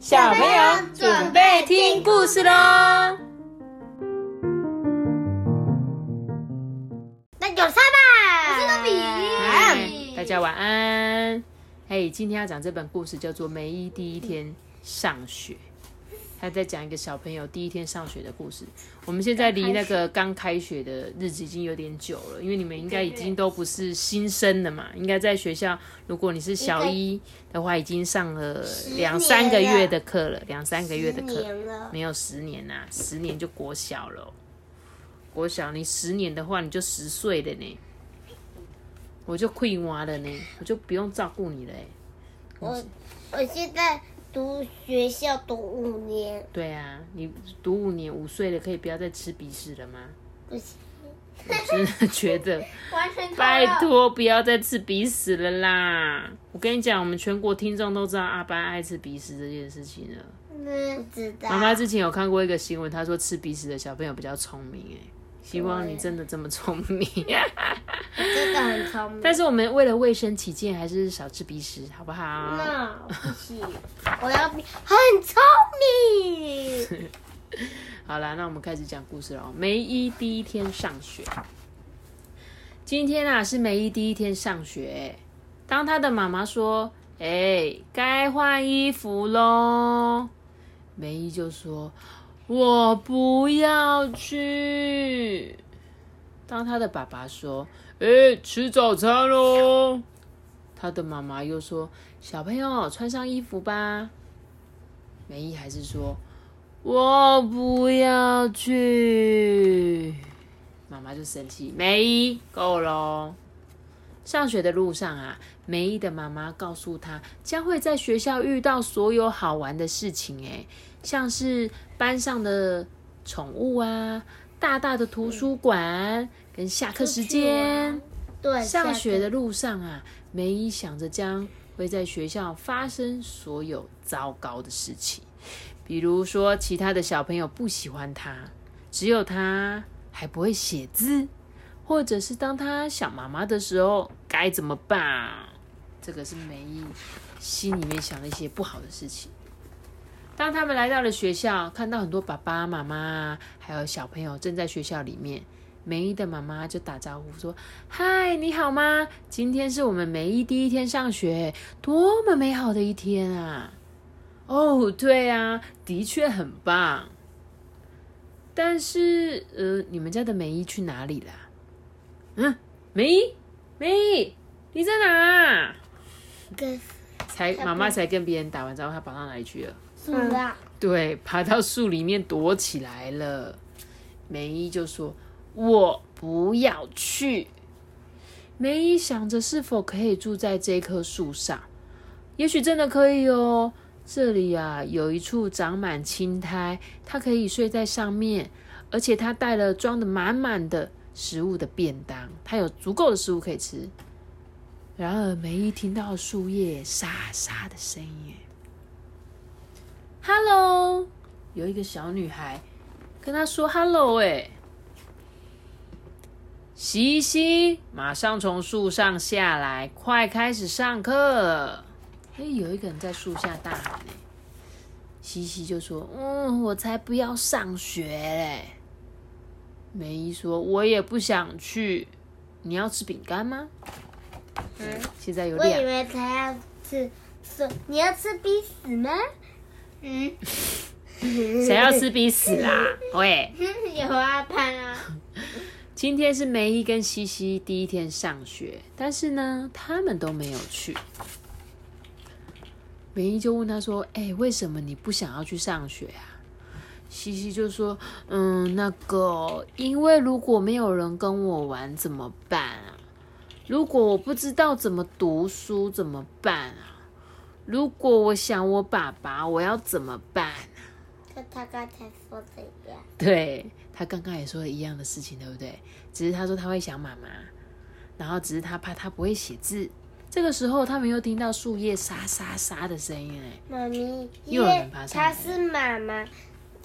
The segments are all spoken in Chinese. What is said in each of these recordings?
小朋友准备听故事喽。那有沙吧？我是豆比嗨，大家晚安。嘿，今天要讲这本故事叫做《梅姨第一天上学》，他在讲一个小朋友第一天上学的故事。我们现在离那个刚开学的日子已经有点久了，因为你们应该已经都不是新生了嘛，应该在学校，如果你是小一的话，已经上了两三个月的课了，两三个月的课。没有十年呐、十年就国小了哦、国小你十年的话，你就十岁了呢，我就困娃了呢，我就不用照顾你了、欸。我我现在读学校读五年，对啊，你读五年五岁了，可以不要再吃鼻屎了吗？不行，我真的觉得，拜托不要再吃鼻屎了啦！我跟你讲，我们全国听众都知道阿班爱吃鼻屎这件事情了。不知道。妈妈之前有看过一个新闻，她说吃鼻屎的小朋友比较聪明、欸，希望你真的这么聪明。真的很聪明。但是我们为了卫生起见，还是少吃鼻屎，好不好？那不行，我要很聪明。好啦，那我们开始讲故事喽。梅姨第一天上学，今天啊是梅姨第一天上学。当她的妈妈说：“哎、该换衣服喽。”梅姨就说：“我不要去。”当他的爸爸说：“哎、吃早餐喽。”他的妈妈又说：“小朋友，穿上衣服吧。”梅姨还是说：“我不要去。”妈妈就生气，梅姨够了。上学的路上啊，梅姨的妈妈告诉她，将会在学校遇到所有好玩的事情，哎，像是班上的宠物啊，大大的图书馆，跟下课时间。对，上学的路上啊，梅姨想着将会在学校发生所有糟糕的事情，比如说其他的小朋友不喜欢她，只有她还不会写字，或者是当她想妈妈的时候该怎么办？这个是梅姨心里面想的一些不好的事情。当他们来到了学校，看到很多爸爸妈妈还有小朋友正在学校里面。梅姨的妈妈就打招呼说：“嗨，你好吗？今天是我们梅姨第一天上学，多么美好的一天啊！”哦，对啊，的确很棒。但是，呃，你们家的梅姨去哪里了？嗯，梅姨，梅姨，你在哪？跟才妈妈才跟别人打完招呼，她跑到哪里去了？树上，对，爬到树里面躲起来了。梅姨就说：“我不要去。”梅姨想着是否可以住在这棵树上，也许真的可以哦。这里啊，有一处长满青苔，它可以睡在上面，而且它带了装的满满的食物的便当，它有足够的食物可以吃。然而，梅姨听到树叶沙沙的声音，哎 “Hello”，有一个小女孩跟她说 “Hello”，哎，西西，马上从树上下来，快开始上课。哎，有一个人在树下大喊哎，西西就说：“嗯，我才不要上学嘞。”梅姨说：“我也不想去。你要吃饼干吗？”嗯，现在有我以两为他要吃，说你要吃鼻屎吗？嗯，谁要吃鼻屎啦？喂，有啊，潘啊，今天是梅姨跟西西第一天上学，但是呢，他们都没有去。梅姨就问他说：“哎、为什么你不想要去上学啊？”西西就说：“嗯，那个，因为如果没有人跟我玩怎么办啊？如果我不知道怎么读书怎么办啊？如果我想我爸爸，我要怎么办啊？”跟他刚才说的一样。对他刚刚也说了一样的事情，对不对？只是他说他会想妈妈，然后只是他怕他不会写字。这个时候，他们又听到树叶沙沙沙的声音，哎，妈咪，因又有为人爬上来他是妈妈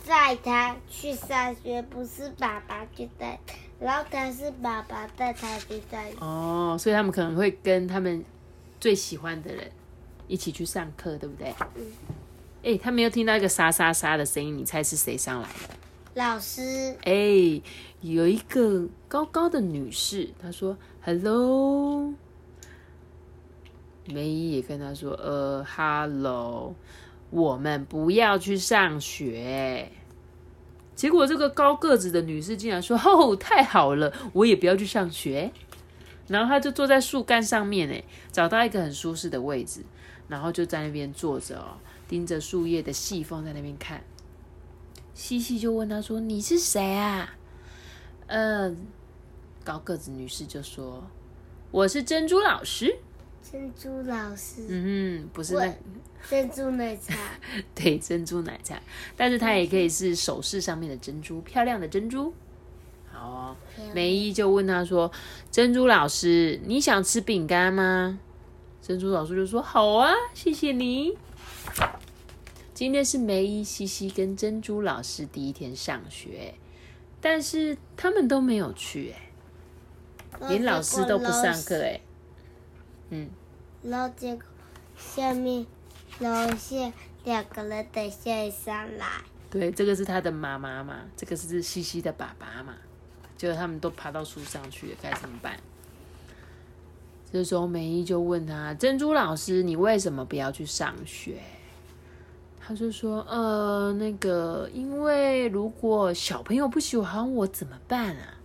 载他去上学，不是爸爸去带，然后他是爸爸带他去上学。哦，所以他们可能会跟他们最喜欢的人一起去上课，对不对？哎，他没有听到一个沙沙沙的声音，你猜是谁上来的？老师，哎，有一个高高的女士，她说：“Hello。”梅姨也跟她说：“呃，Hello，我们不要去上学。”结果这个高个子的女士竟然说：“哦，太好了，我也不要去上学。”然后她就坐在树干上面，哎，找到一个很舒适的位置，然后就在那边坐着哦，盯着树叶的细缝在那边看。西西就问他说：“你是谁啊？”嗯，高个子女士就说：“我是珍珠老师。”珍珠老师，嗯哼，不是那珍珠奶茶，对，珍珠奶茶，但是它也可以是首饰上面的珍珠，漂亮的珍珠。好哦，梅姨就问他说：“珍珠老师，你想吃饼干吗？”珍珠老师就说：“好啊，谢谢你。”今天是梅姨、西西跟珍珠老师第一天上学，但是他们都没有去，哎，连老师都不上课，哎，嗯，然后结果下面楼下两个人等下上来，对，这个是他的妈妈嘛，这个是西西的爸爸嘛，结果他们都爬到树上去了，该怎么办？这时候梅姨就问他：“珍珠老师，你为什么不要去上学？”他就说：“呃，那个，因为如果小朋友不喜欢我怎么办啊？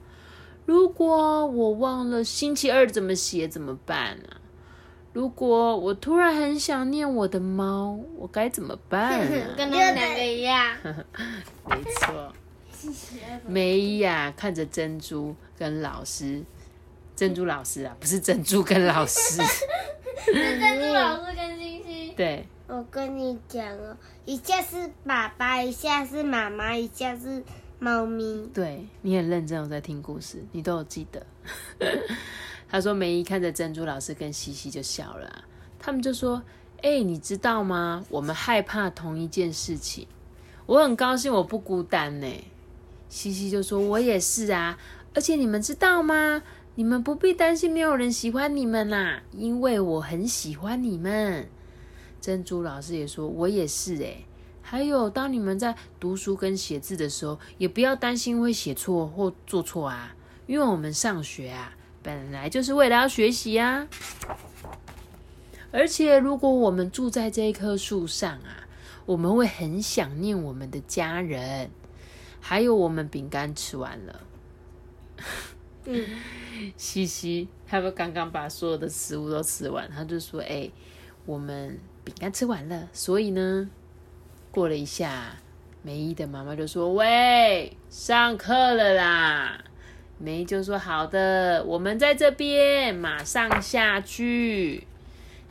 如果我忘了星期二怎么写怎么办啊？如果我突然很想念我的猫，我该怎么办啊？”跟他们两个一样。没错。梅姨呀，看着珍珠跟老师，珍珠老师啊，不是珍珠跟老师，是珍珠老师跟星星。对。我跟你讲哦，一下是爸爸，一下是妈妈，一下是猫咪。对你很认真，我在听故事，你都有记得。他说梅姨看着珍珠老师跟西西就笑了，他们就说：“哎，你知道吗？我们害怕同一件事情，我很高兴我不孤单呢。”西西就说：“我也是啊，而且你们知道吗？你们不必担心没有人喜欢你们啦，因为我很喜欢你们。”珍珠老师也说：“我也是诶。还有，当你们在读书跟写字的时候，也不要担心会写错或做错啊，因为我们上学啊，本来就是为了要学习啊。而且，如果我们住在这一棵树上啊，我们会很想念我们的家人。还有，我们饼干吃完了。嗯，西西他们刚刚把所有的食物都吃完，他就说：‘哎，我们’。”饼干吃完了，所以呢，过了一下，梅姨的妈妈就说：“喂，上课了啦！”梅姨就说：“好的，我们在这边，马上下去。”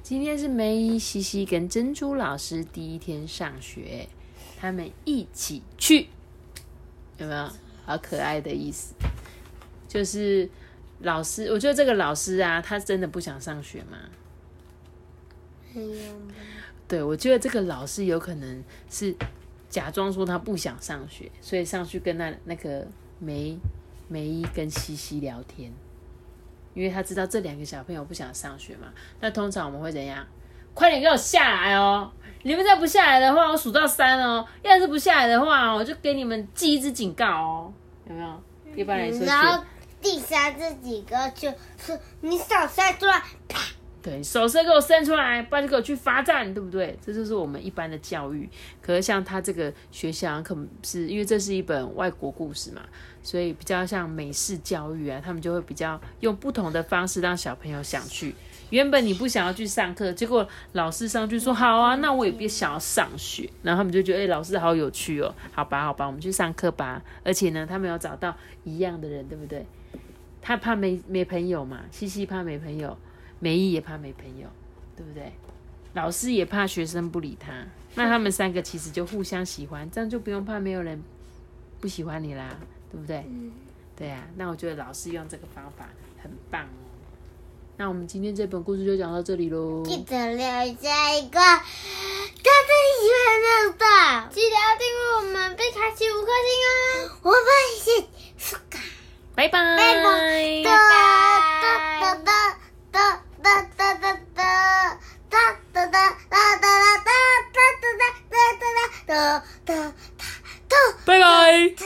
今天是梅姨、西西跟珍珠老师第一天上学，他们一起去，有没有？好可爱的意思，就是老师，我觉得这个老师啊，他真的不想上学吗？对，我觉得这个老师有可能是假装说他不想上学，所以上去跟那那个梅梅姨跟西西聊天，因为他知道这两个小朋友不想上学嘛。那通常我们会怎样？快点给我下来哦！你们再不下来的话，我数到三哦。要是不下来的话，我就给你们记一支警告哦。有没有？一般来说，然后第三这几个就是你手伸出来，啪。对手伸给我伸出来，不然就给我去罚站，对不对？这就是我们一般的教育。可是像他这个学校，可能是因为这是一本外国故事嘛，所以比较像美式教育啊，他们就会比较用不同的方式让小朋友想去。原本你不想要去上课，结果老师上去说好啊，那我也别想要上学，然后他们就觉得哎，老师好有趣哦，好吧，好吧，我们去上课吧。而且呢，他们有找到一样的人，对不对？他怕没没朋友嘛，西西怕没朋友。梅姨也怕没朋友，对不对？老师也怕学生不理他，那他们三个其实就互相喜欢，这样就不用怕没有人不喜欢你啦，对不对？对啊。那我觉得老师用这个方法很棒。那我们今天这本故事就讲到这里喽。记得留下一个他最喜欢的，记得要订阅我们，并开启五颗星哦。我们是苏卡，拜拜，拜拜，哒哒哒哒。哒哒哒哒哒哒哒哒哒哒哒哒哒哒哒。哒哒。拜拜。